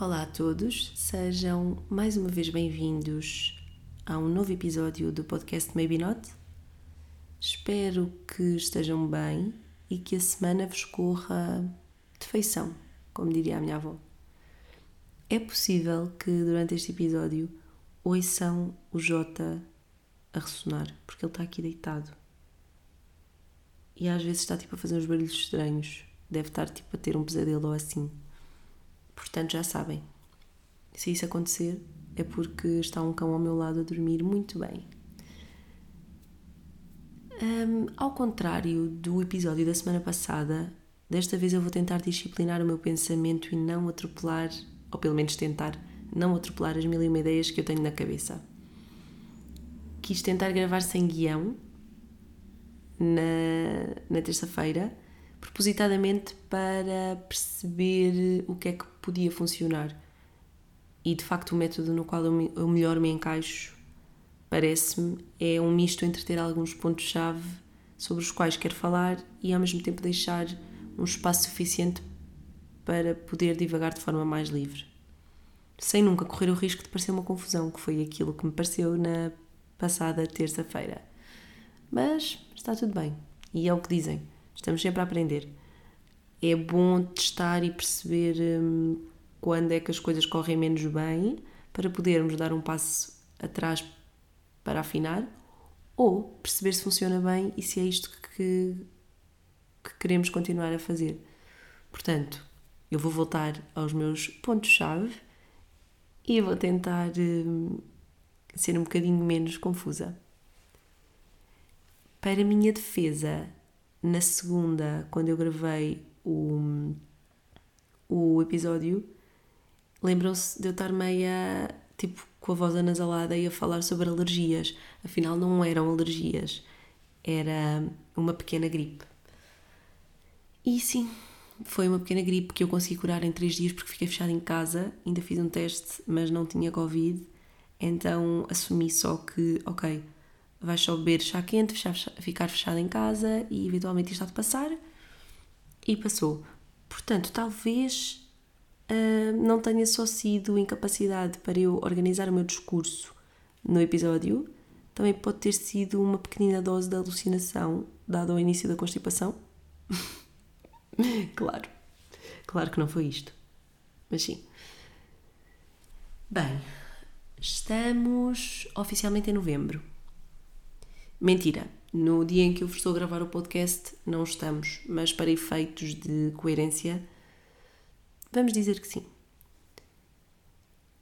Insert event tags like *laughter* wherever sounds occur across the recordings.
Olá a todos, sejam mais uma vez bem-vindos a um novo episódio do podcast Maybe Not. Espero que estejam bem e que a semana vos corra de feição, como diria a minha avó. É possível que durante este episódio ouçam o Jota a ressonar, porque ele está aqui deitado. E às vezes está tipo a fazer uns barulhos estranhos. Deve estar tipo a ter um pesadelo ou assim. Portanto, já sabem. Se isso acontecer, é porque está um cão ao meu lado a dormir muito bem. Um, ao contrário do episódio da semana passada, desta vez eu vou tentar disciplinar o meu pensamento e não atropelar, ou pelo menos tentar não atropelar as mil e uma ideias que eu tenho na cabeça. Quis tentar gravar sem guião na, na terça-feira propositadamente para perceber o que é que podia funcionar. E de facto, o método no qual eu melhor me encaixo, parece-me, é um misto entre ter alguns pontos-chave sobre os quais quero falar e ao mesmo tempo deixar um espaço suficiente para poder divagar de forma mais livre. Sem nunca correr o risco de parecer uma confusão, que foi aquilo que me pareceu na passada terça-feira. Mas está tudo bem. E é o que dizem Estamos sempre a aprender. É bom testar e perceber hum, quando é que as coisas correm menos bem para podermos dar um passo atrás para afinar ou perceber se funciona bem e se é isto que, que queremos continuar a fazer. Portanto, eu vou voltar aos meus pontos-chave e vou tentar hum, ser um bocadinho menos confusa. Para a minha defesa, na segunda, quando eu gravei o, o episódio, lembram-se de eu estar meia tipo com a voz anasalada e a falar sobre alergias. Afinal, não eram alergias, era uma pequena gripe. E sim, foi uma pequena gripe que eu consegui curar em três dias porque fiquei fechada em casa, ainda fiz um teste, mas não tinha Covid, então assumi só que, ok, vais só beber chá quente, ficar fechado em casa e eventualmente isto há de passar. E passou. Portanto, talvez uh, não tenha só sido incapacidade para eu organizar o meu discurso no episódio, também pode ter sido uma pequenina dose de alucinação, dado ao início da constipação. *laughs* claro, claro que não foi isto, mas sim. Bem, estamos oficialmente em novembro. Mentira, no dia em que eu vos estou a gravar o podcast não estamos, mas para efeitos de coerência, vamos dizer que sim.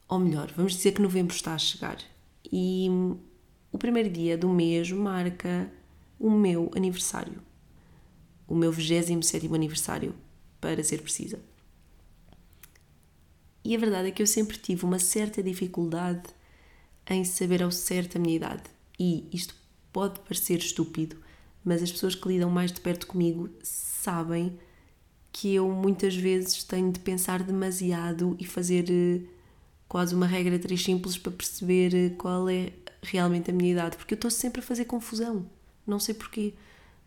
Ou melhor, vamos dizer que novembro está a chegar e o primeiro dia do mês marca o meu aniversário. O meu 27 aniversário, para ser precisa. E a verdade é que eu sempre tive uma certa dificuldade em saber ao certo a minha idade. E isto pode parecer estúpido, mas as pessoas que lidam mais de perto comigo sabem que eu muitas vezes tenho de pensar demasiado e fazer eh, quase uma regra três simples para perceber eh, qual é realmente a minha idade, porque eu estou sempre a fazer confusão, não sei porquê,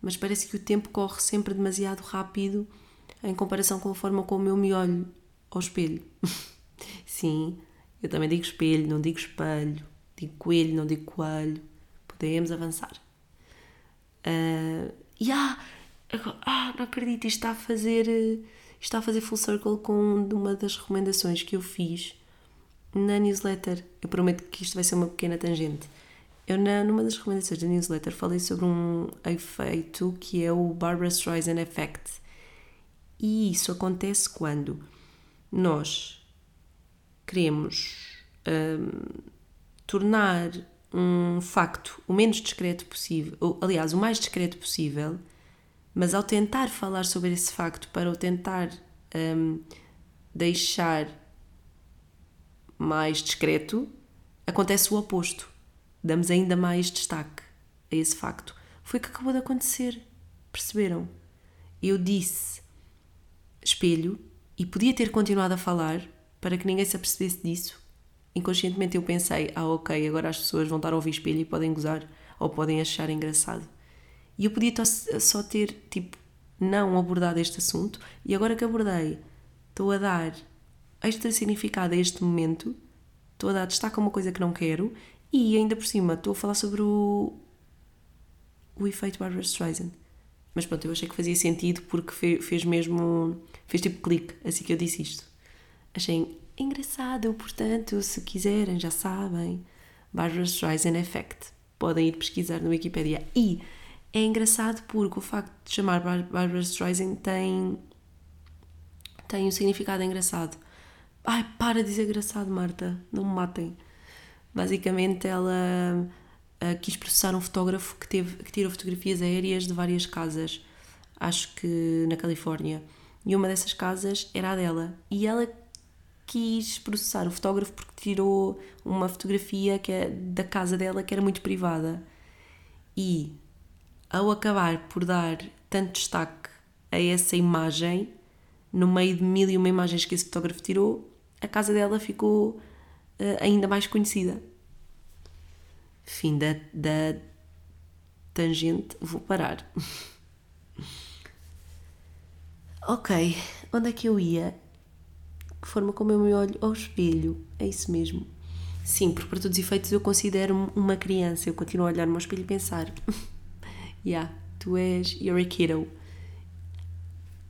mas parece que o tempo corre sempre demasiado rápido em comparação com a forma como eu me olho ao espelho. *laughs* Sim, eu também digo espelho, não digo espelho, digo coelho, não digo coelho podemos avançar. Uh, e ah, ah, não acredito, isto está a fazer está a fazer full circle com uma das recomendações que eu fiz na newsletter. Eu prometo que isto vai ser uma pequena tangente. Eu, na, numa das recomendações da newsletter, falei sobre um efeito que é o Barbara Streisand Effect. E isso acontece quando nós queremos um, tornar um facto o menos discreto possível, ou, aliás, o mais discreto possível, mas ao tentar falar sobre esse facto para o tentar um, deixar mais discreto, acontece o oposto. Damos ainda mais destaque a esse facto. Foi o que acabou de acontecer. Perceberam? Eu disse espelho e podia ter continuado a falar para que ninguém se apercebesse disso, inconscientemente eu pensei, ah ok, agora as pessoas vão estar a ouvir espelho e podem gozar ou podem achar engraçado. E eu podia só ter, tipo, não abordado este assunto e agora que abordei, estou a dar extra significado a este momento, estou a dar destaque a uma coisa que não quero e ainda por cima estou a falar sobre o, o efeito Barbara Streisand. Mas pronto, eu achei que fazia sentido porque fez, mesmo. fez tipo clique assim que eu disse isto. Achei engraçado, portanto, se quiserem, já sabem. Barbara Streisand Effect. Podem ir pesquisar no Wikipedia. E é engraçado porque o facto de chamar Barbara Streisand tem. tem um significado engraçado. Ai, para de dizer engraçado, Marta. Não me matem. Basicamente, ela uh, quis processar um fotógrafo que, teve, que tirou fotografias aéreas de várias casas, acho que na Califórnia. E uma dessas casas era a dela. E ela quis processar o fotógrafo porque tirou uma fotografia que é da casa dela que era muito privada. E ao acabar por dar tanto destaque a essa imagem, no meio de mil e uma imagens que esse fotógrafo tirou, a casa dela ficou uh, ainda mais conhecida. Fim da, da tangente, vou parar. *laughs* ok, onde é que eu ia? Forma como eu me olho ao espelho? É isso mesmo. Sim, porque para todos os efeitos eu considero-me uma criança. Eu continuo a olhar-me ao espelho e pensar: *laughs* yeah, tu és, you're a kiddo.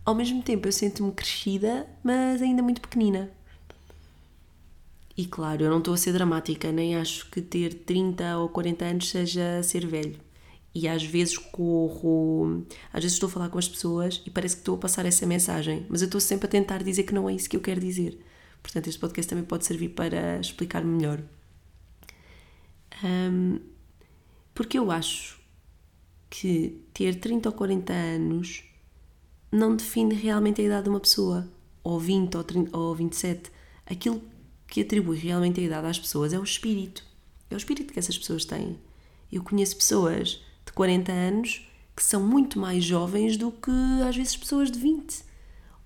Ao mesmo tempo eu sinto-me crescida, mas ainda muito pequenina. E claro, eu não estou a ser dramática, nem acho que ter 30 ou 40 anos seja ser velho. E às vezes corro, às vezes estou a falar com as pessoas e parece que estou a passar essa mensagem, mas eu estou sempre a tentar dizer que não é isso que eu quero dizer. Portanto, este podcast também pode servir para explicar melhor. Um, porque eu acho que ter 30 ou 40 anos não define realmente a idade de uma pessoa, ou 20 ou, 30, ou 27. Aquilo que atribui realmente a idade às pessoas é o espírito. É o espírito que essas pessoas têm. Eu conheço pessoas 40 anos que são muito mais jovens do que às vezes pessoas de 20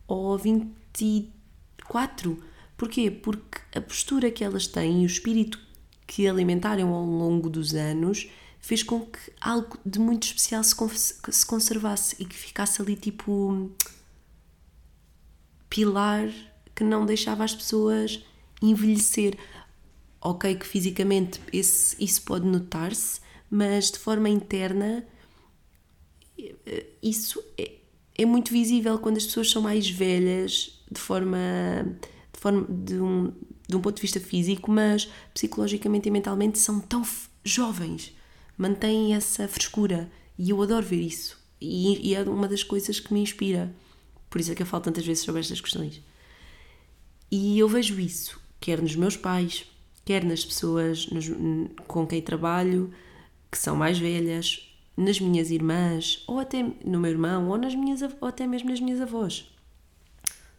ou 24. Porquê? Porque a postura que elas têm e o espírito que alimentaram ao longo dos anos fez com que algo de muito especial se, se conservasse e que ficasse ali tipo pilar que não deixava as pessoas envelhecer. Ok, que fisicamente esse, isso pode notar-se, mas de forma interna isso é, é muito visível quando as pessoas são mais velhas de forma de, forma, de, um, de um ponto de vista físico, mas psicologicamente e mentalmente são tão jovens, mantêm essa frescura e eu adoro ver isso e, e é uma das coisas que me inspira. Por isso é que eu falo tantas vezes sobre estas questões. E eu vejo isso quer nos meus pais, quer nas pessoas nos, com quem trabalho, que são mais velhas, nas minhas irmãs, ou até no meu irmão, ou, nas minhas, ou até mesmo nas minhas avós.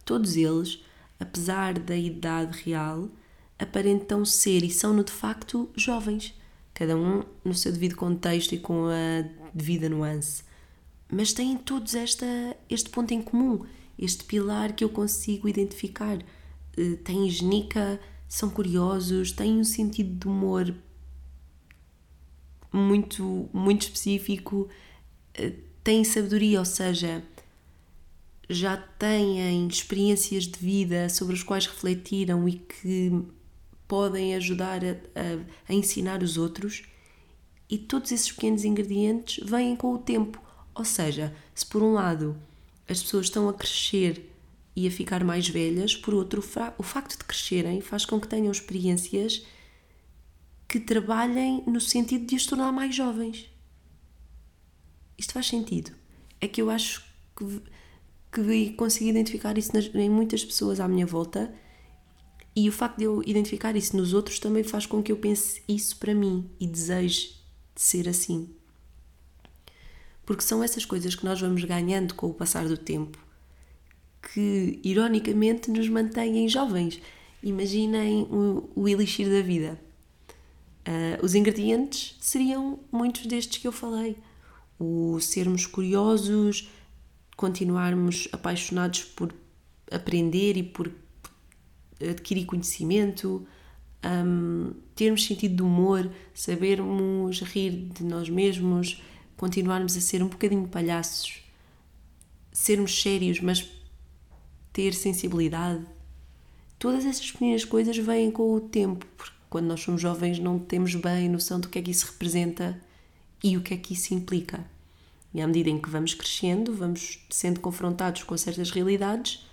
Todos eles, apesar da idade real, aparentam ser e são, no de facto, jovens, cada um no seu devido contexto e com a devida nuance. Mas têm todos esta, este ponto em comum, este pilar que eu consigo identificar eh, têm genica, são curiosos, têm um sentido de humor muito, muito específico, eh, têm sabedoria, ou seja, já têm experiências de vida sobre as quais refletiram e que podem ajudar a, a, a ensinar os outros. E todos esses pequenos ingredientes vêm com o tempo. Ou seja, se por um lado as pessoas estão a crescer e a ficar mais velhas, por outro, o facto de crescerem faz com que tenham experiências que trabalhem no sentido de as tornar mais jovens. Isto faz sentido. É que eu acho que, que consegui identificar isso nas, em muitas pessoas à minha volta e o facto de eu identificar isso nos outros também faz com que eu pense isso para mim e deseje de ser assim. Porque são essas coisas que nós vamos ganhando com o passar do tempo que ironicamente nos mantêm jovens. Imaginem o, o elixir da vida. Uh, os ingredientes seriam muitos destes que eu falei. O sermos curiosos, continuarmos apaixonados por aprender e por adquirir conhecimento, um, termos sentido de humor, sabermos rir de nós mesmos, continuarmos a ser um bocadinho palhaços, sermos sérios, mas ter sensibilidade, todas essas pequenas coisas vêm com o tempo, porque quando nós somos jovens não temos bem noção do que é que isso representa e o que é que isso implica. E à medida em que vamos crescendo, vamos sendo confrontados com certas realidades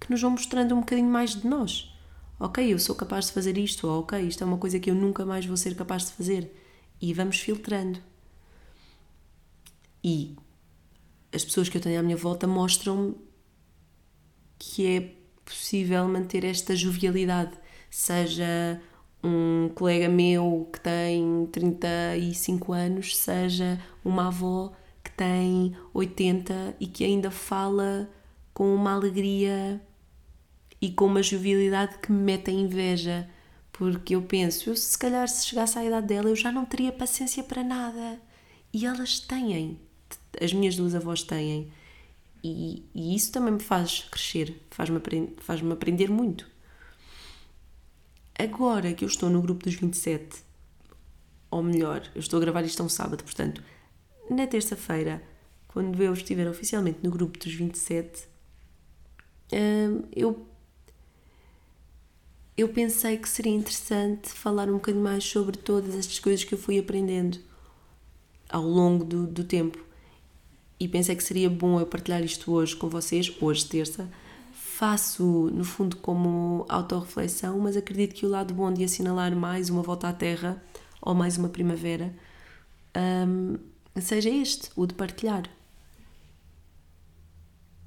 que nos vão mostrando um bocadinho mais de nós. Ok, eu sou capaz de fazer isto, ou ok, isto é uma coisa que eu nunca mais vou ser capaz de fazer. E vamos filtrando. E as pessoas que eu tenho à minha volta mostram-me que é possível manter esta jovialidade, seja um colega meu que tem 35 anos, seja uma avó que tem 80 e que ainda fala com uma alegria e com uma jovialidade que me mete a inveja, porque eu penso, eu se calhar se chegasse à idade dela eu já não teria paciência para nada. E elas têm, as minhas duas avós têm. E, e isso também me faz crescer, faz-me faz aprender muito. Agora que eu estou no grupo dos 27, ou melhor, eu estou a gravar isto a um sábado, portanto, na terça-feira, quando eu estiver oficialmente no grupo dos 27, hum, eu, eu pensei que seria interessante falar um bocadinho mais sobre todas estas coisas que eu fui aprendendo ao longo do, do tempo. E pensei que seria bom eu partilhar isto hoje com vocês, hoje, terça, faço, no fundo, como autorreflexão, mas acredito que o lado bom de assinalar mais uma volta à Terra ou mais uma primavera um, seja este, o de partilhar.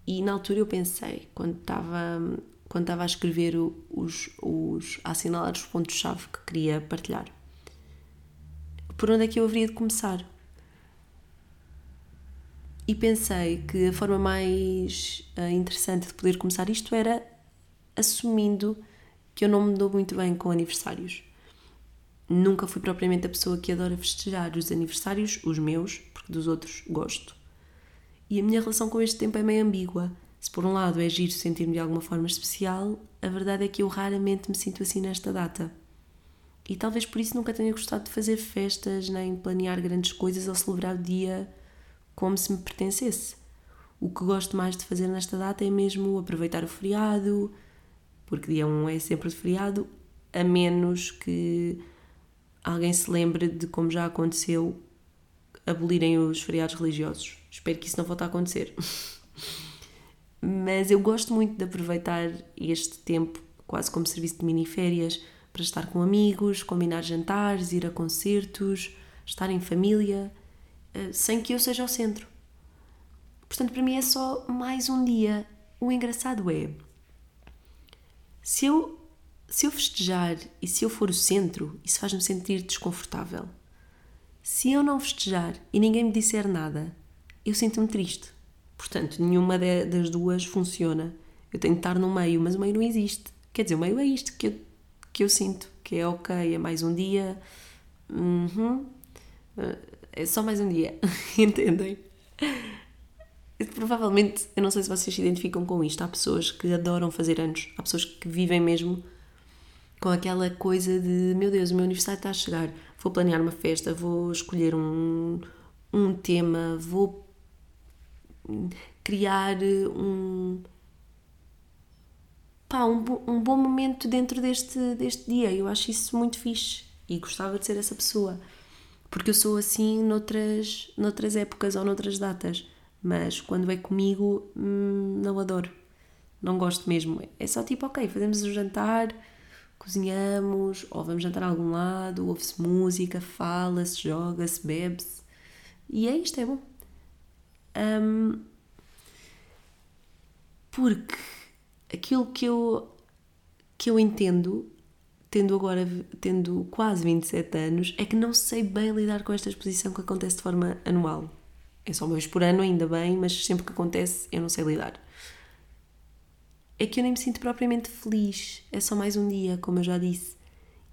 E na altura eu pensei, quando estava, quando estava a escrever os, os, a assinalar os pontos-chave que queria partilhar, por onde é que eu haveria de começar? E pensei que a forma mais uh, interessante de poder começar isto era assumindo que eu não me dou muito bem com aniversários. Nunca fui propriamente a pessoa que adora festejar os aniversários, os meus, porque dos outros gosto. E a minha relação com este tempo é meio ambígua. Se por um lado é giro sentir-me de alguma forma especial, a verdade é que eu raramente me sinto assim nesta data. E talvez por isso nunca tenha gostado de fazer festas, nem planear grandes coisas ou celebrar o dia como se me pertencesse. O que gosto mais de fazer nesta data é mesmo aproveitar o feriado, porque dia 1 é sempre de feriado, a menos que alguém se lembre de como já aconteceu abolirem os feriados religiosos. Espero que isso não volte a acontecer. *laughs* Mas eu gosto muito de aproveitar este tempo quase como serviço de mini-férias para estar com amigos, combinar jantares, ir a concertos, estar em família sem que eu seja o centro. Portanto, para mim é só mais um dia. O engraçado é, se eu, se eu festejar e se eu for o centro, isso faz-me sentir desconfortável. Se eu não festejar e ninguém me disser nada, eu sinto-me triste. Portanto, nenhuma das duas funciona. Eu tenho de estar no meio, mas o meio não existe. Quer dizer, o meio é isto que eu, que eu sinto, que é ok, é mais um dia. Uhum. É só mais um dia, *laughs* entendem? Provavelmente, eu não sei se vocês se identificam com isto. Há pessoas que adoram fazer anos, há pessoas que vivem mesmo com aquela coisa de meu Deus, o meu aniversário está a chegar, vou planear uma festa, vou escolher um, um tema, vou criar um. Pá, um, um bom momento dentro deste, deste dia. Eu acho isso muito fixe e gostava de ser essa pessoa porque eu sou assim noutras, noutras épocas ou noutras datas, mas quando é comigo, hum, não adoro, não gosto mesmo. É só tipo, ok, fazemos o jantar, cozinhamos, ou vamos jantar a algum lado, ouve-se música, fala-se, joga-se, bebe-se, e é isto, é bom. Um, porque aquilo que eu, que eu entendo tendo agora tendo quase 27 anos, é que não sei bem lidar com esta exposição que acontece de forma anual. É só uma vez por ano, ainda bem, mas sempre que acontece eu não sei lidar. É que eu nem me sinto propriamente feliz, é só mais um dia, como eu já disse.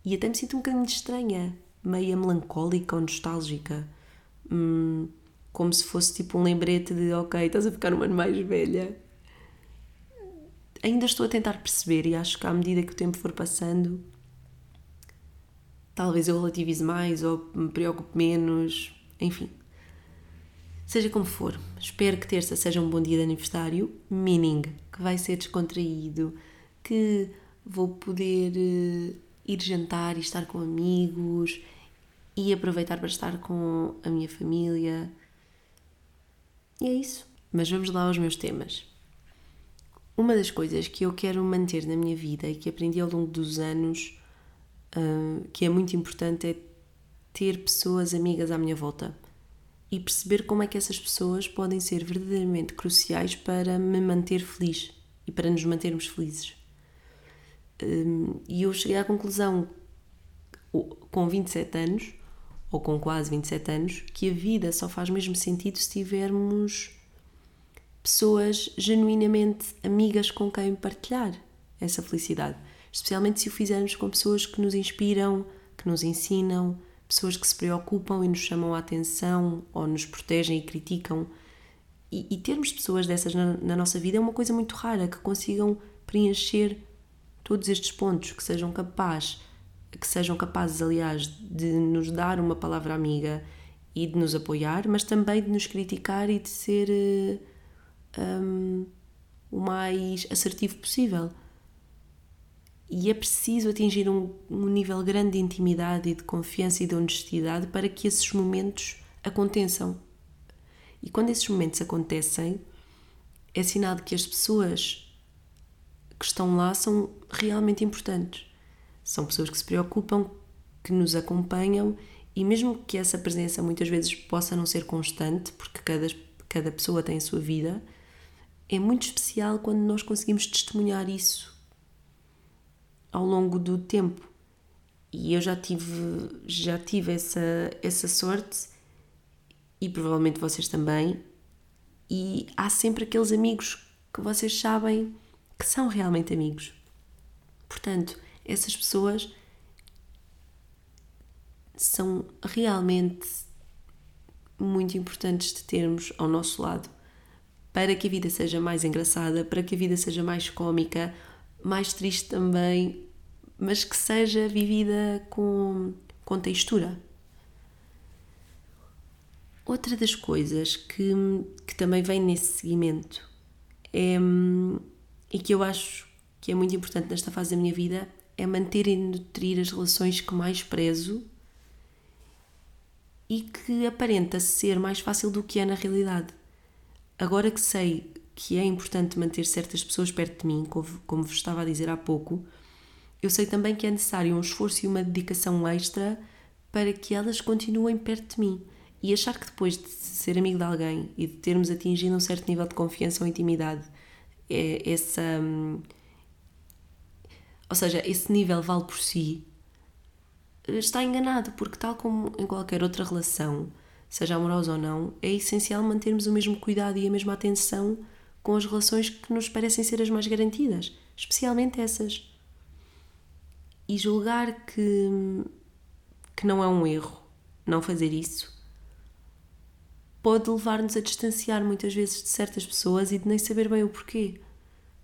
E até me sinto um bocadinho estranha, meia melancólica ou nostálgica. Hum, como se fosse tipo um lembrete de ok, estás a ficar um ano mais velha. Ainda estou a tentar perceber e acho que à medida que o tempo for passando, talvez eu relativize mais ou me preocupe menos, enfim. Seja como for, espero que terça seja um bom dia de aniversário, meaning que vai ser descontraído, que vou poder uh, ir jantar e estar com amigos e aproveitar para estar com a minha família. E é isso. Mas vamos lá aos meus temas. Uma das coisas que eu quero manter na minha vida e que aprendi ao longo dos anos, que é muito importante, é ter pessoas amigas à minha volta e perceber como é que essas pessoas podem ser verdadeiramente cruciais para me manter feliz e para nos mantermos felizes. E eu cheguei à conclusão, com 27 anos, ou com quase 27 anos, que a vida só faz mesmo sentido se tivermos pessoas genuinamente amigas com quem partilhar essa felicidade. Especialmente se o fizermos com pessoas que nos inspiram, que nos ensinam, pessoas que se preocupam e nos chamam a atenção ou nos protegem e criticam. E, e termos pessoas dessas na, na, nossa vida é uma coisa muito rara, que consigam preencher todos estes pontos, que sejam capazes, que sejam capazes, aliás, de nos dar uma palavra amiga e de nos apoiar, mas também de nos criticar e de ser um, o mais assertivo possível. E é preciso atingir um, um nível grande de intimidade e de confiança e de honestidade para que esses momentos aconteçam. E quando esses momentos acontecem, é sinal de que as pessoas que estão lá são realmente importantes. São pessoas que se preocupam, que nos acompanham e mesmo que essa presença muitas vezes possa não ser constante, porque cada, cada pessoa tem a sua vida, é muito especial quando nós conseguimos testemunhar isso ao longo do tempo. E eu já tive, já tive essa, essa sorte e provavelmente vocês também. E há sempre aqueles amigos que vocês sabem que são realmente amigos. Portanto, essas pessoas são realmente muito importantes de termos ao nosso lado para que a vida seja mais engraçada, para que a vida seja mais cômica, mais triste também, mas que seja vivida com, com textura. Outra das coisas que, que também vem nesse seguimento é, e que eu acho que é muito importante nesta fase da minha vida é manter e nutrir as relações que mais prezo e que aparenta ser mais fácil do que é na realidade. Agora que sei que é importante manter certas pessoas perto de mim, como, como vos estava a dizer há pouco, eu sei também que é necessário um esforço e uma dedicação extra para que elas continuem perto de mim. E achar que depois de ser amigo de alguém e de termos atingido um certo nível de confiança ou intimidade, é essa. Hum, ou seja, esse nível vale por si, está enganado, porque, tal como em qualquer outra relação, seja amorosa ou não, é essencial mantermos o mesmo cuidado e a mesma atenção com as relações que nos parecem ser as mais garantidas, especialmente essas e julgar que, que não é um erro não fazer isso pode levar-nos a distanciar muitas vezes de certas pessoas e de nem saber bem o porquê.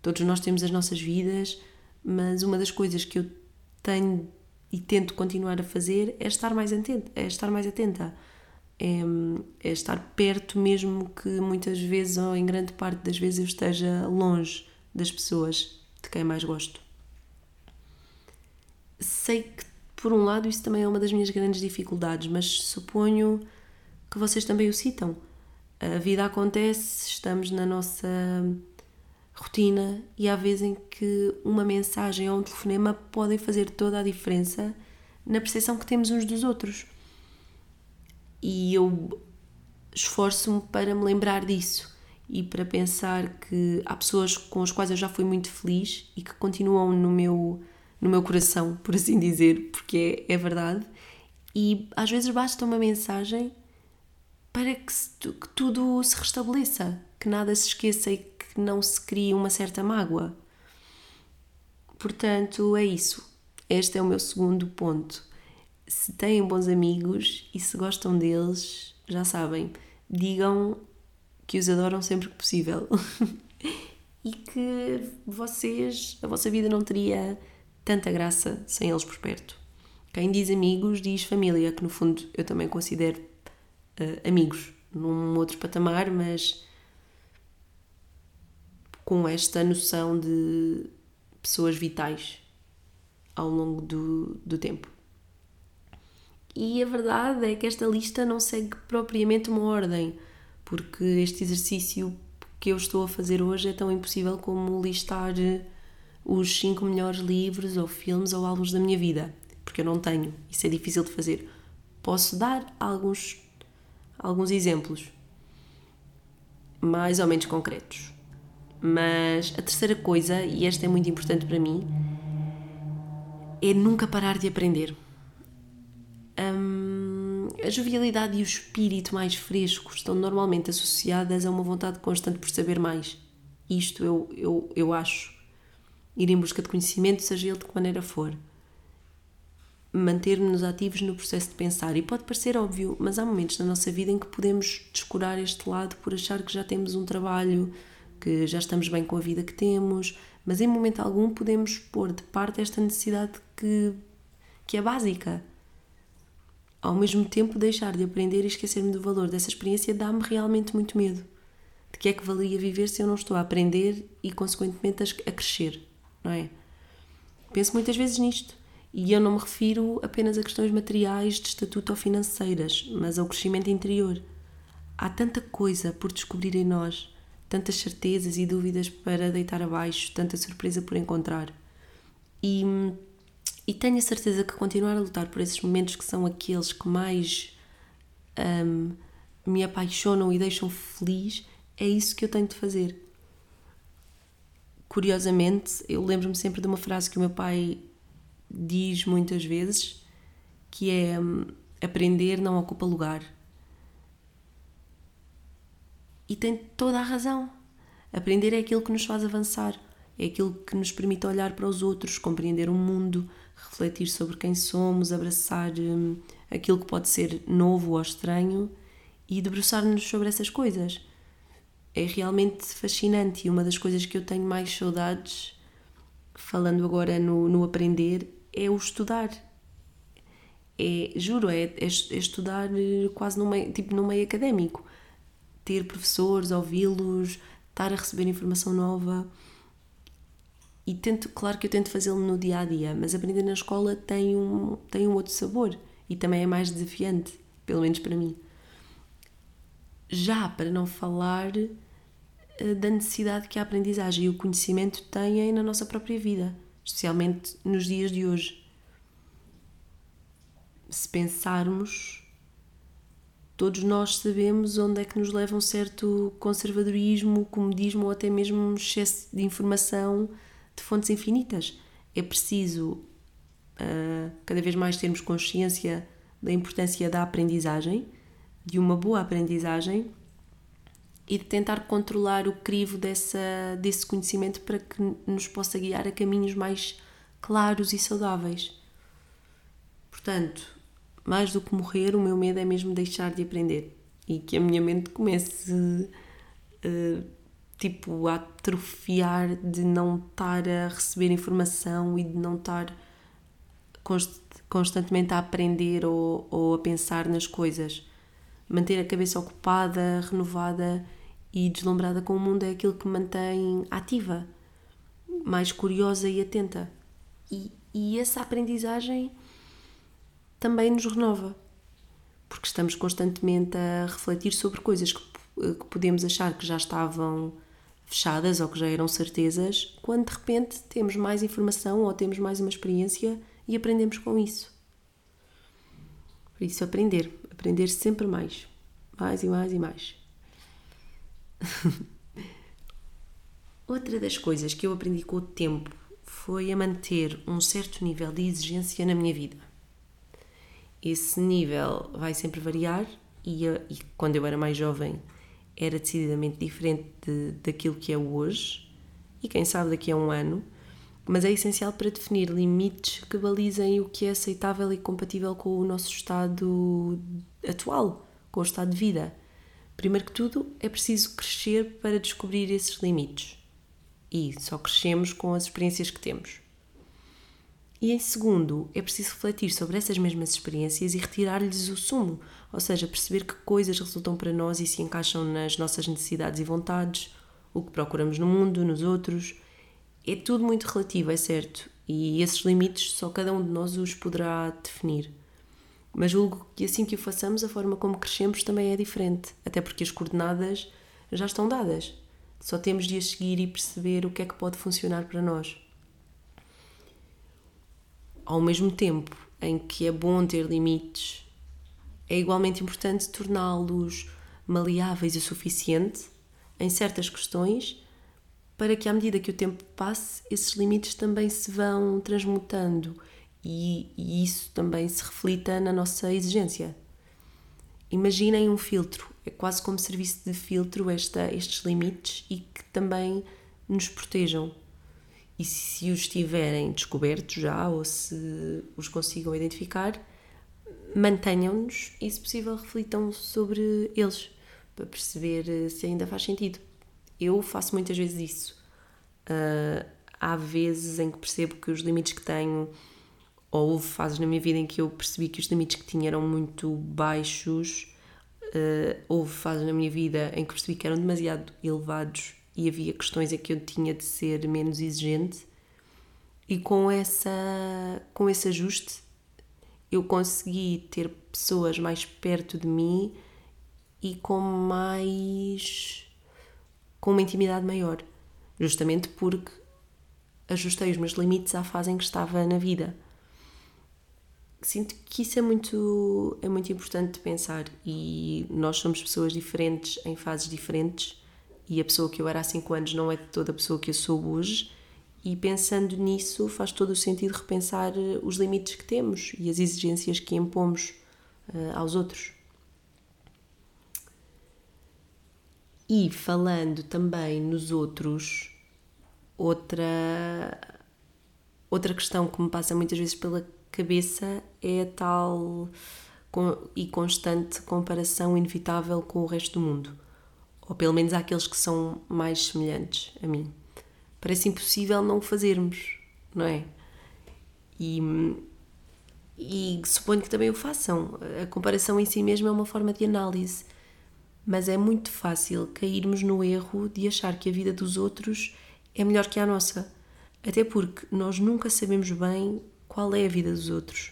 Todos nós temos as nossas vidas, mas uma das coisas que eu tenho e tento continuar a fazer é estar mais atenta, é estar mais atenta. É, é estar perto mesmo que muitas vezes ou em grande parte das vezes eu esteja longe das pessoas de quem mais gosto sei que, por um lado, isso também é uma das minhas grandes dificuldades, mas suponho que vocês também o citam. A vida acontece, estamos na nossa rotina e há vezes em que uma mensagem ou um telefonema podem fazer toda a diferença na percepção que temos uns dos outros. E eu esforço-me para me lembrar disso e para pensar que há pessoas com as quais eu já fui muito feliz e que continuam no meu no meu coração, por assim dizer, porque é, é verdade. E às vezes basta uma mensagem para que, se, que tudo se restabeleça, que nada se esqueça e que não se crie uma certa mágoa. Portanto, é isso. Este é o meu segundo ponto. Se têm bons amigos e se gostam deles, já sabem, digam que os adoram sempre que possível. *laughs* e que vocês, a vossa vida não teria tanta graça sem eles por perto. Quem diz amigos diz família, que no fundo eu também considero uh, amigos, num outro patamar, mas com esta noção de pessoas vitais ao longo do, do tempo. E a verdade é que esta lista não segue propriamente uma ordem, porque este exercício que eu estou a fazer hoje é tão impossível como listar os 5 melhores livros ou filmes ou álbuns da minha vida, porque eu não tenho, isso é difícil de fazer. Posso dar alguns, alguns exemplos, mais ou menos concretos. Mas a terceira coisa, e esta é muito importante para mim, é nunca parar de aprender. Hum, a jovialidade e o espírito mais fresco estão normalmente associadas a uma vontade constante por saber mais. Isto eu, eu, eu acho. Ir em busca de conhecimento, seja ele de que maneira for. Manter-nos ativos no processo de pensar. E pode parecer óbvio, mas há momentos na nossa vida em que podemos descurar este lado por achar que já temos um trabalho, que já estamos bem com a vida que temos, mas em momento algum podemos pôr de parte esta necessidade que, que é básica. Ao mesmo tempo, deixar de aprender e esquecer-me do valor dessa experiência dá-me realmente muito medo. De que é que valia viver se eu não estou a aprender e, consequentemente, a crescer, não é? Penso muitas vezes nisto. E eu não me refiro apenas a questões materiais de estatuto ou financeiras, mas ao crescimento interior. Há tanta coisa por descobrir em nós tantas certezas e dúvidas para deitar abaixo, tanta surpresa por encontrar. E, e tenho a certeza que continuar a lutar por esses momentos que são aqueles que mais um, me apaixonam e deixam feliz, é isso que eu tenho de fazer. Curiosamente, eu lembro-me sempre de uma frase que o meu pai diz muitas vezes, que é hum, aprender não ocupa lugar e tem toda a razão. Aprender é aquilo que nos faz avançar, é aquilo que nos permite olhar para os outros, compreender o mundo, refletir sobre quem somos, abraçar hum, aquilo que pode ser novo ou estranho e debruçar-nos sobre essas coisas. É realmente fascinante e uma das coisas que eu tenho mais saudades, falando agora no, no aprender, é o estudar. É, juro, é, é, é estudar eh, quase no meio, tipo no meio académico ter professores, ouvi-los, estar a receber informação nova. E tento, claro que eu tento fazê-lo no dia a dia, mas aprender na escola tem um, tem um outro sabor e também é mais desafiante, pelo menos para mim. Já para não falar eh, da necessidade que a aprendizagem e o conhecimento têm na nossa própria vida, especialmente nos dias de hoje. Se pensarmos todos nós sabemos onde é que nos leva um certo conservadorismo, comodismo ou até mesmo um excesso de informação de fontes infinitas. É preciso uh, cada vez mais termos consciência da importância da aprendizagem, de uma boa aprendizagem e de tentar controlar o crivo dessa, desse conhecimento para que nos possa guiar a caminhos mais claros e saudáveis. Portanto, mais do que morrer, o meu medo é mesmo deixar de aprender e que a minha mente comece uh, tipo a atrofiar de não estar a receber informação e de não estar const constantemente a aprender ou, ou a pensar nas coisas. Manter a cabeça ocupada, renovada e deslumbrada com o mundo é aquilo que me mantém ativa, mais curiosa e atenta. E, e essa aprendizagem também nos renova, porque estamos constantemente a refletir sobre coisas que, que podemos achar que já estavam fechadas ou que já eram certezas, quando de repente temos mais informação ou temos mais uma experiência e aprendemos com isso. Por isso, aprender. Aprender sempre mais. Mais e mais e mais. *laughs* Outra das coisas que eu aprendi com o tempo foi a manter um certo nível de exigência na minha vida esse nível vai sempre variar e, e, quando eu era mais jovem era decididamente diferente de, daquilo que é hoje e quem sabe daqui a um ano, mas é essencial para definir limites que balizem o que é aceitável e compatível com o nosso estado atual, com o estado de vida. Primeiro que tudo, é preciso crescer para descobrir esses limites. E só crescemos com as experiências que temos. E em segundo, é preciso refletir sobre essas mesmas experiências e retirar-lhes o sumo, ou seja, perceber que coisas resultam para nós e se encaixam nas nossas necessidades e vontades, o que procuramos no mundo, nos outros, é tudo muito relativo, é certo, e esses limites só cada um de nós os poderá definir. Mas julgo que assim que o façamos, a forma como crescemos também é diferente, até porque as coordenadas já estão dadas. Só temos de as seguir e perceber o que é que pode funcionar para nós. Ao mesmo tempo em que é bom ter limites, é igualmente importante torná-los maleáveis o suficiente em certas questões para que, à medida que o tempo passe, esses limites também se vão transmutando e, e isso também se reflita na nossa exigência. Imaginem um filtro, é quase como serviço de filtro esta, estes limites e que também nos protejam. E se os tiverem descobertos já ou se os consigam identificar, mantenham-nos e, se possível, reflitam sobre eles para perceber eh, se ainda faz sentido. Eu faço muitas vezes isso. Uh, há vezes em que percebo que os limites que tenho ou houve fases na minha vida em que eu percebi que os limites que tinha eram muito baixos, uh, houve fases na minha vida em que percebi que eram demasiado elevados e havia questões em que eu tinha de ser menos exigente, e com, essa, com esse ajuste eu consegui ter pessoas mais perto de mim e com mais. com uma intimidade maior, justamente porque ajustei os meus limites à fase em que estava na vida sinto que isso é muito, é muito importante de pensar. E nós somos pessoas diferentes em fases diferentes. E a pessoa que eu era há 5 anos não é toda a pessoa que eu sou hoje. E pensando nisso faz todo o sentido repensar eh, os limites que temos e as exigências que impomos uh, aos outros. E falando também nos outros, outra, outra questão que me passa muitas vezes pela cabeça é a tal e constante comparação inevitável com o resto do mundo, ou pelo menos aqueles que são mais semelhantes a mim. Parece impossível não o fazermos, não é? E, e suponho que também o façam. A comparação em si mesma é uma forma de análise, mas é muito fácil cairmos no erro de achar que a vida dos outros é melhor que a nossa. Até porque nós nunca sabemos bem qual é a vida dos outros.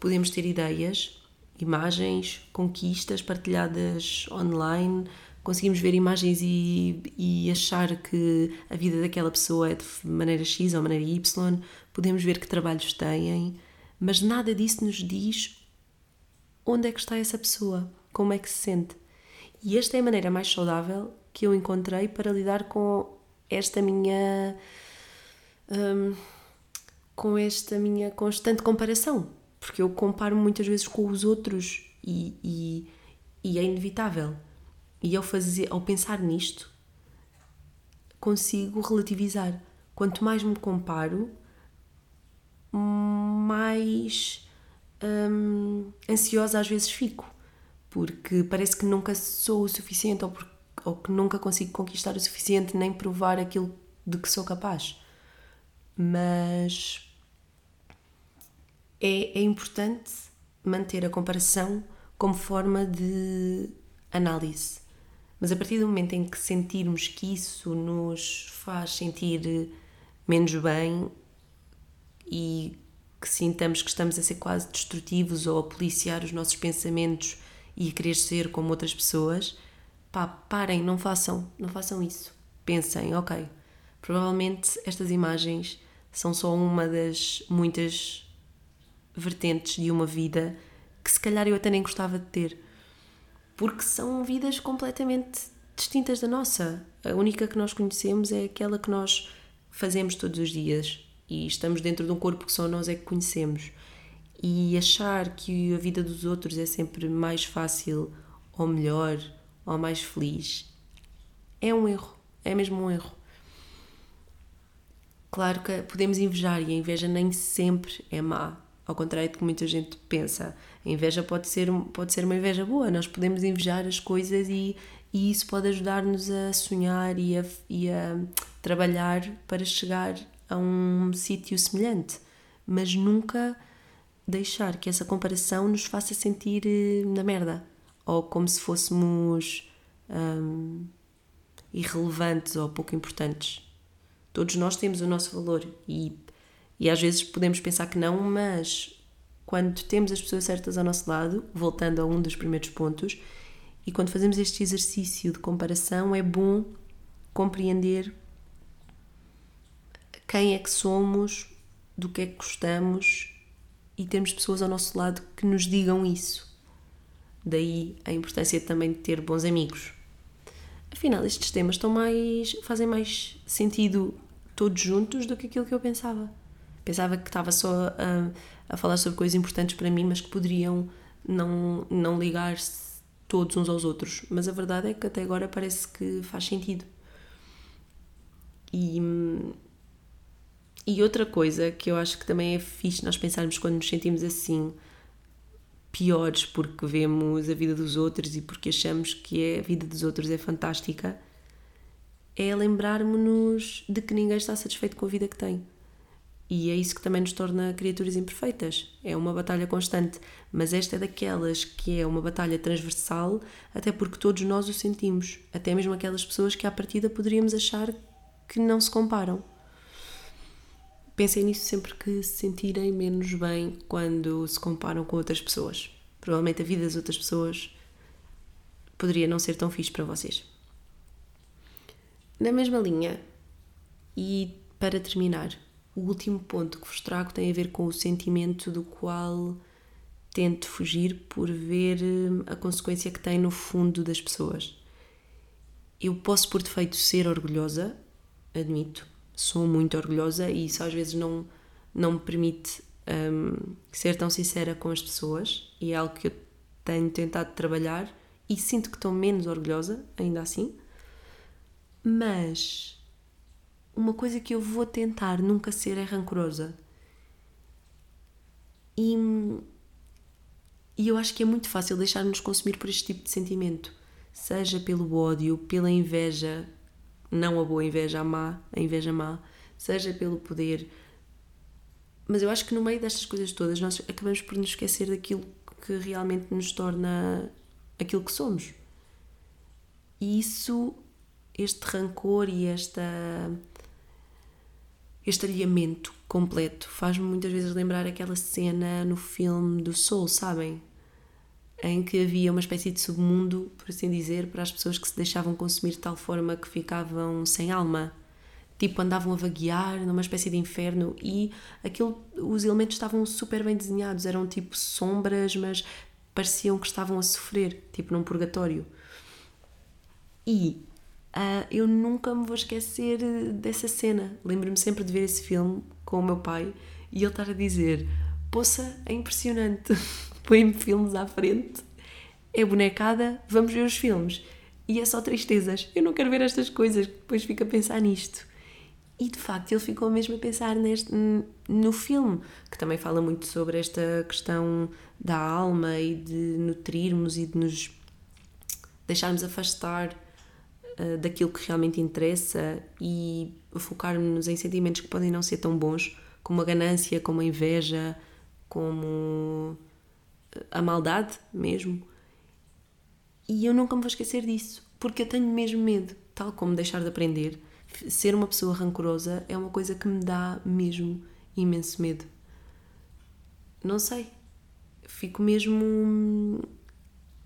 Podemos ter ideias, imagens, conquistas partilhadas online, conseguimos ver imagens e, e, achar que a vida daquela pessoa é de maneira X ou maneira Y, podemos ver que trabalhos têm, mas nada disso nos diz onde é que está essa pessoa, como é que se sente. E esta é a maneira mais saudável que eu encontrei para lidar com esta minha. Hum, com esta minha constante comparação, porque eu comparo muitas vezes com os outros e, e, e é inevitável. E ao, fazer, ao pensar nisto, consigo relativizar. Quanto mais me comparo, mais hum, ansiosa às vezes fico, porque parece que nunca sou o suficiente ou, porque, ou que nunca consigo conquistar o suficiente nem provar aquilo de que sou capaz. Mas é, é importante manter a comparação como forma de análise. Mas a partir do momento em que sentirmos que isso nos faz sentir menos bem e que sintamos que estamos a ser quase destrutivos ou a policiar os nossos pensamentos e a querer ser como outras pessoas, pá, parem, não façam, não façam isso. Pensem, ok, provavelmente estas imagens são só uma das muitas vertentes de uma vida que se calhar eu até nem gostava de ter, porque são vidas completamente distintas da nossa. A única que nós conhecemos é aquela que nós fazemos todos os dias e estamos dentro de um corpo que só nós é que conhecemos. E achar que a vida dos outros é sempre mais fácil ou melhor ou mais feliz é um erro, é mesmo um erro. Claro que podemos invejar e a inveja nem sempre é má. Ao contrário do que muita gente pensa, a inveja pode ser, pode ser uma inveja boa, nós podemos invejar as coisas e, e isso pode ajudar-nos a sonhar e a, e a trabalhar para chegar a um sítio semelhante, mas nunca deixar que essa comparação nos faça sentir eh, na merda ou como se fôssemos hum, irrelevantes ou pouco importantes. Todos nós temos o nosso valor e, e às vezes podemos pensar que não, mas quando temos as pessoas certas ao nosso lado, voltando a um dos primeiros pontos, e quando fazemos este exercício de comparação, é bom compreender quem é que somos, do que é que gostamos e termos pessoas ao nosso lado que nos digam isso. Daí a importância também de ter bons amigos. Afinal, estes temas estão mais, fazem mais sentido todos juntos do que aquilo que eu pensava. Pensava que estava só a, a falar sobre coisas importantes para mim, mas que poderiam não, não ligar-se todos uns aos outros. Mas a verdade é que até agora parece que faz sentido. E, e outra coisa que eu acho que também é fixe nós pensarmos quando nos sentimos assim piores porque vemos a vida dos outros e porque achamos que é, a vida dos outros é fantástica, é lembrarmos-nos de que ninguém está satisfeito com a vida que tem. E é isso que também nos torna criaturas imperfeitas. É uma batalha constante, mas esta é daquelas que é uma batalha transversal, até porque todos nós o sentimos, até mesmo aquelas pessoas que à partida poderíamos achar que não se comparam. Pensem nisso sempre que se sentirem menos bem quando se comparam com outras pessoas. Provavelmente a vida das outras pessoas poderia não ser tão fixe para vocês. Na mesma linha, e para terminar, o último ponto que vos trago tem a ver com o sentimento do qual tento fugir por ver hum, a consequência que tem no fundo das pessoas. Eu posso, por defeito, ser orgulhosa, admito, sou muito orgulhosa e isso às vezes não, não me permite um, ser tão sincera com as pessoas e é algo que eu tenho tentado trabalhar e sinto que estou menos orgulhosa, ainda assim. Mas uma coisa que eu vou tentar nunca ser é rancorosa. E, e eu acho que é muito fácil deixar-nos consumir por este tipo de sentimento, seja pelo ódio, pela inveja, não a boa inveja, a má, a inveja má, seja pelo poder. Mas eu acho que no meio destas coisas todas nós acabamos por nos esquecer daquilo que realmente nos torna aquilo que somos. E isso, este rancor e esta este alinhamento completo faz-me muitas vezes lembrar aquela cena no filme do Soul, sabem? Em que havia uma espécie de submundo, por assim dizer, para as pessoas que se deixavam consumir de tal forma que ficavam sem alma. Tipo, andavam a vaguear numa espécie de inferno e aquilo, os elementos estavam super bem desenhados, eram tipo sombras, mas pareciam que estavam a sofrer, tipo num purgatório. E uh, eu nunca me vou esquecer dessa cena. Lembro-me sempre de ver esse filme com o meu pai e ele estar a dizer: Poça, é impressionante. *laughs* põe-me filmes à frente, é bonecada, vamos ver os filmes. E é só tristezas. Eu não quero ver estas coisas, depois fico a pensar nisto. E de facto ele ficou mesmo a pensar neste, no filme, que também fala muito sobre esta questão da alma e de nutrirmos e de nos deixarmos afastar uh, daquilo que realmente interessa e focarmos em sentimentos que podem não ser tão bons, como a ganância, como a inveja, como a maldade mesmo. E eu nunca me vou esquecer disso, porque eu tenho mesmo medo, tal como deixar de aprender. Ser uma pessoa rancorosa é uma coisa que me dá mesmo imenso medo. Não sei, fico mesmo hum,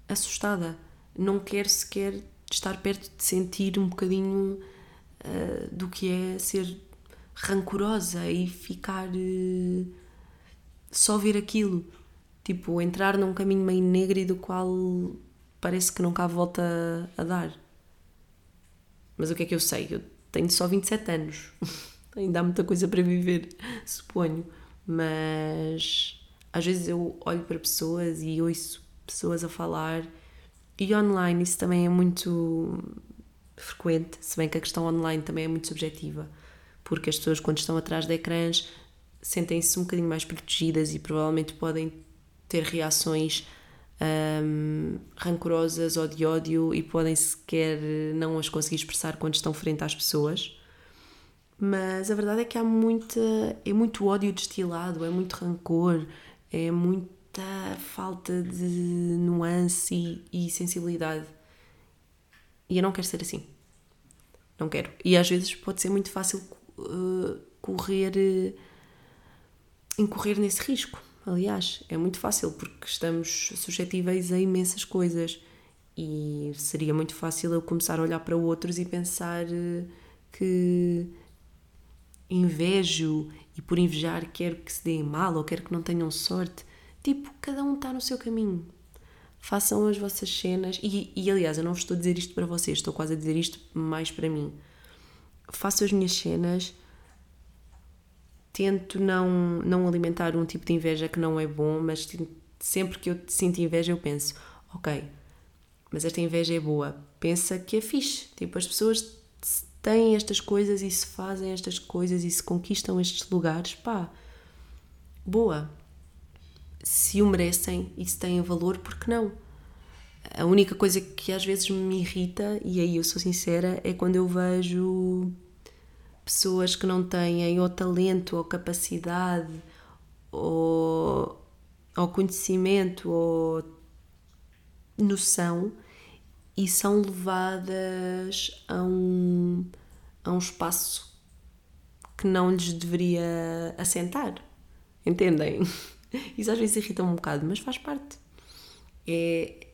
assustada. Não quero sequer estar perto de sentir um bocadinho uh, do que é ser rancorosa e ficar uh, só ver aquilo. Tipo, entrar num caminho meio negro e do qual parece que nunca há volta a dar. Mas o que é que eu sei? Eu tenho só 27 anos. *laughs* Ainda há muita coisa para viver, *laughs* suponho. Mas às vezes eu olho para pessoas e ouço pessoas a falar e online isso também é muito frequente, se bem que a questão online também é muito subjetiva, porque as pessoas quando estão atrás de ecrãs sentem-se um bocadinho mais protegidas e provavelmente podem ter reações um, rancorosas ou de ódio e podem sequer não as conseguir expressar quando estão frente às pessoas. Mas a verdade é que há muita, é muito ódio destilado, é muito rancor, é muita falta de nuance e, e sensibilidade. E eu não quero ser assim. Não quero. E às vezes pode ser muito fácil uh, correr, incorrer nesse risco. Aliás, é muito fácil porque estamos suscetíveis a imensas coisas e seria muito fácil eu começar a olhar para outros e pensar que invejo e por invejar quero que se deem mal ou quero que não tenham sorte. Tipo, cada um está no seu caminho. Façam as vossas cenas. E, e aliás, eu não estou a dizer isto para vocês, estou quase a dizer isto mais para mim. Faço as minhas cenas. Tento não, não alimentar um tipo de inveja que não é bom, mas sempre que eu sinto inveja, eu penso: ok, mas esta inveja é boa. Pensa que é fixe. Tipo, as pessoas têm estas coisas e se fazem estas coisas e se conquistam estes lugares, pá, boa. Se o merecem e se têm valor, porque não? A única coisa que às vezes me irrita, e aí eu sou sincera, é quando eu vejo pessoas que não têm ou talento ou capacidade ou, ou conhecimento ou noção e são levadas a um, a um espaço que não lhes deveria assentar. Entendem? *laughs* Isso às vezes irrita um bocado, mas faz parte. É,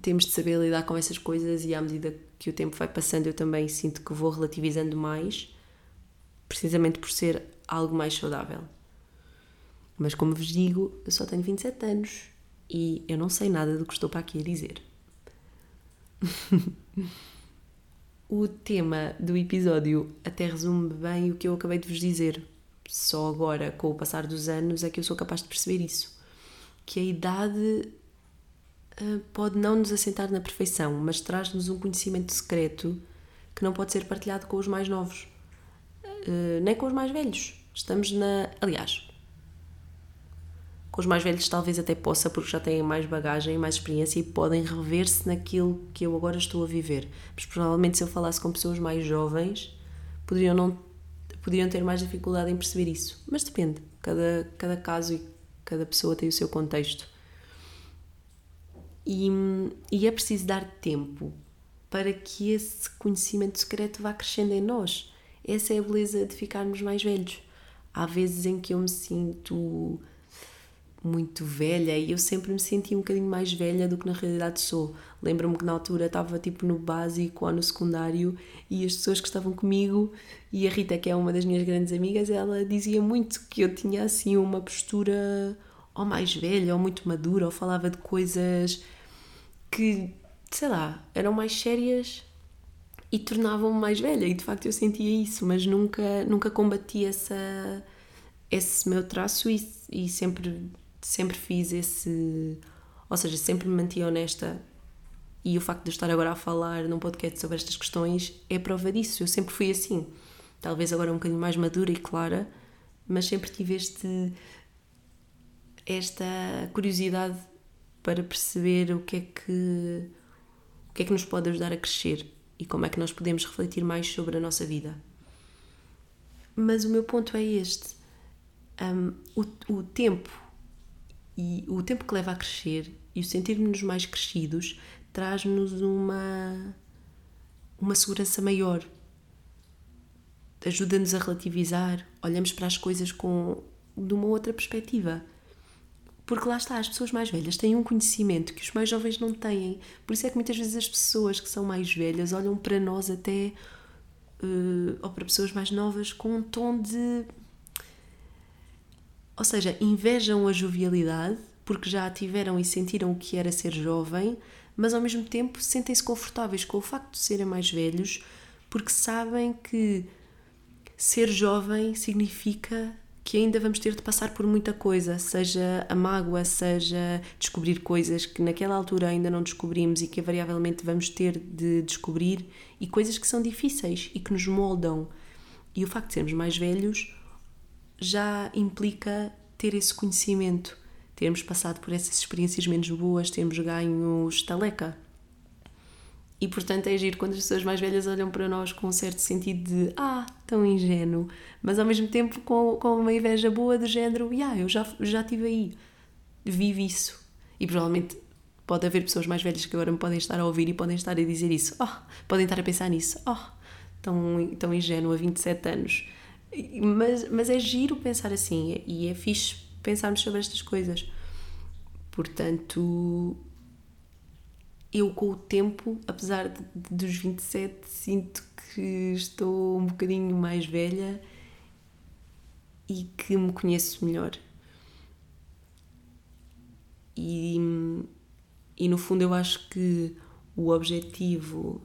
temos de saber lidar com essas coisas e à medida que o tempo vai passando eu também sinto que vou relativizando mais, precisamente por ser algo mais saudável. Mas como vos digo, eu só tenho 27 anos e eu não sei nada do que estou para aqui a dizer. *laughs* o tema do episódio até resume bem o que eu acabei de vos dizer. Só agora, com o passar dos anos, é que eu sou capaz de perceber isso. Que a idade uh, pode não nos assentar na perfeição, mas traz-nos um conhecimento secreto que não pode ser partilhado com os mais novos, uh, nem com os mais velhos. Estamos na. Aliás, com os mais velhos talvez até possa, porque já têm mais bagagem, mais experiência e podem rever-se naquilo que eu agora estou a viver. Mas provavelmente se eu falasse com pessoas mais jovens, poderiam, não, poderiam ter mais dificuldade em perceber isso. Mas depende, cada, cada caso e cada pessoa tem o seu contexto. E, e é preciso dar tempo para que esse conhecimento secreto vá crescendo em nós. Essa é a beleza de ficarmos mais velhos. Há vezes em que eu me sinto muito velha e eu sempre me senti um bocadinho mais velha do que na realidade sou. Lembro-me que na altura estava tipo no básico ou no secundário e as pessoas que estavam comigo e a Rita, que é uma das minhas grandes amigas, ela dizia muito que eu tinha assim uma postura ou mais velha ou muito madura ou falava de coisas que, sei lá, eram mais sérias e tornavam-me mais velha e de facto eu sentia isso, mas nunca, nunca combati essa, esse meu traço e, e sempre sempre fiz esse. Ou seja, sempre me mantive honesta e o facto de eu estar agora a falar num podcast sobre estas questões é prova disso. Eu sempre fui assim. Talvez agora um bocadinho mais madura e clara, mas sempre tive este, esta curiosidade para perceber o que é que o que é que nos pode ajudar a crescer e como é que nós podemos refletir mais sobre a nossa vida. Mas o meu ponto é este: um, o, o tempo e o tempo que leva a crescer e o sentirmos-nos mais crescidos traz-nos uma, uma segurança maior. Ajuda-nos a relativizar, olhamos para as coisas com, de uma outra perspectiva. Porque lá está, as pessoas mais velhas têm um conhecimento que os mais jovens não têm. Por isso é que muitas vezes as pessoas que são mais velhas olham para nós até, uh, ou para pessoas mais novas, com um tom de ou seja, invejam a jovialidade porque já a tiveram e sentiram o que era ser jovem, mas ao mesmo tempo sentem-se confortáveis com o facto de serem mais velhos porque sabem que ser jovem significa que ainda vamos ter de passar por muita coisa, seja a mágoa, seja descobrir coisas que naquela altura ainda não descobrimos e que variavelmente vamos ter de descobrir, e coisas que são difíceis e que nos moldam. E o facto de sermos mais velhos já implica ter esse conhecimento, termos passado por essas experiências menos boas, termos ganho estaleca. E portanto é agir quando as pessoas mais velhas olham para nós com um certo sentido de ah, tão ingênuo, mas ao mesmo tempo com, com uma inveja boa do género, yeah, eu já, já estive aí, vivo isso. E provavelmente pode haver pessoas mais velhas que agora me podem estar a ouvir e podem estar a dizer isso, oh, podem estar a pensar nisso, oh, tão, tão ingênuo a 27 anos Mas, mas é giro pensar assim e é fixe pensarmos sobre estas coisas. Portanto, eu com o tempo, apesar de, dos 27, sinto que estou um bocadinho mais velha e que me conheço melhor. E, e no fundo eu acho que o objetivo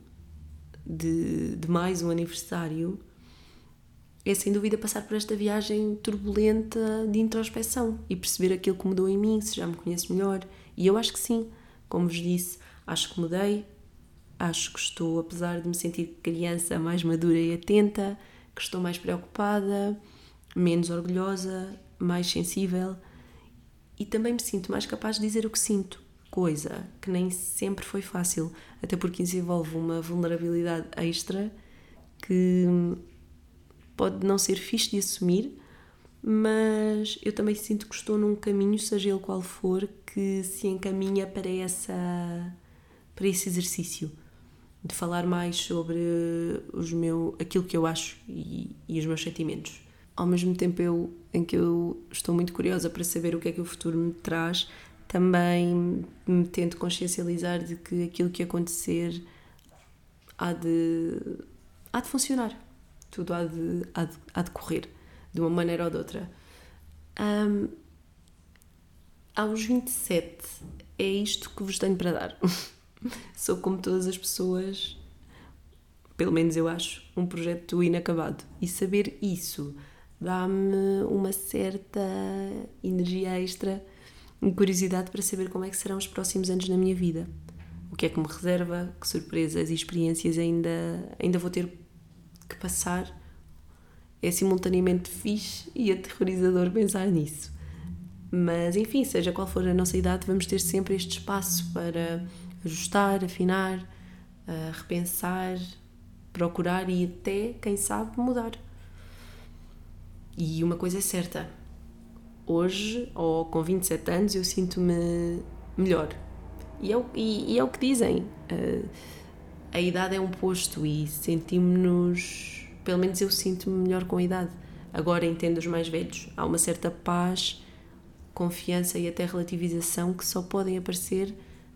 de, de mais um aniversário é sem dúvida passar por esta viagem turbulenta de introspeção e perceber aquilo que mudou em mim, se já me conheço melhor. E eu acho que sim, como vos disse, acho que mudei, acho que estou, apesar de me sentir criança, mais madura e atenta, que estou mais preocupada, menos orgulhosa, mais sensível. E também me sinto mais capaz de dizer o que sinto, coisa que nem sempre foi fácil, até porque isso envolve uma vulnerabilidade extra que pode não ser fixe de assumir, mas eu também sinto que estou num caminho, seja ele qual for, que se encaminha para, essa, para esse exercício de falar mais sobre os meu, aquilo que eu acho e, e os meus sentimentos. Ao mesmo tempo eu, em que eu estou muito curiosa para saber o que é que o futuro me traz, também me tento consciencializar de que aquilo que acontecer há de, há de funcionar tudo há de, há de, há de correr de uma maneira ou de outra. Um, aos 27 é isto que vos tenho para dar. *laughs* *laughs* Sou como todas as pessoas, pelo menos eu acho, um projeto inacabado. E saber isso dá-me uma certa energia extra e curiosidade para saber como é que serão os próximos anos na minha vida. O que é que me reserva, que surpresas e experiências ainda, ainda vou ter que passar é simultaneamente fixe e aterrorizador pensar nisso. Mas enfim, seja qual for a nossa idade, vamos ter sempre este espaço para ajustar, afinar, uh, repensar, procurar e até, quem sabe, mudar. E uma coisa é certa: hoje, ou com 27 anos, eu sinto-me melhor. E é, o, e, e é o que dizem. Uh, a idade é um posto e sentimos-nos, pelo menos eu sinto-me melhor com a idade. Agora entendo os mais velhos, há uma certa paz, confiança e até relativização que só podem aparecer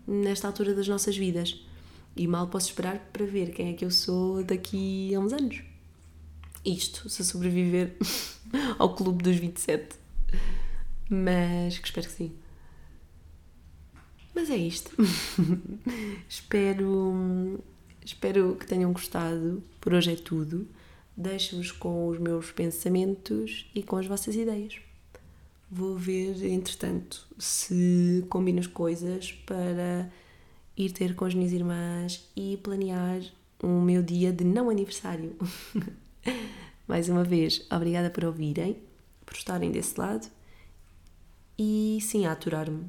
nesta altura das nossas vidas. E mal posso esperar para ver quem é que eu sou daqui a uns anos. Isto, se sobreviver *laughs* ao clube dos 27. Mas que espero que sim. Mas é isto. *laughs* espero Espero que tenham gostado. Por hoje é tudo. Deixo-vos com os meus pensamentos e com as vossas ideias. Vou ver, entretanto, se combino as coisas para ir ter com as minhas irmãs e planear o meu dia de não aniversário. *laughs* mais uma vez, obrigada por ouvirem, por estarem desse lado e sim, a aturar-me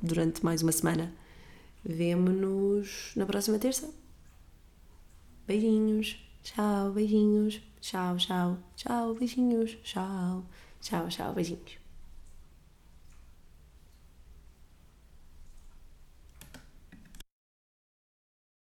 durante mais uma semana. Vemo-nos na próxima terça. Beijinhos. Tchau, beijinhos. Tchau, tchau. Tchau, beijinhos. Tchau. Tchau, tchau, beijinhos.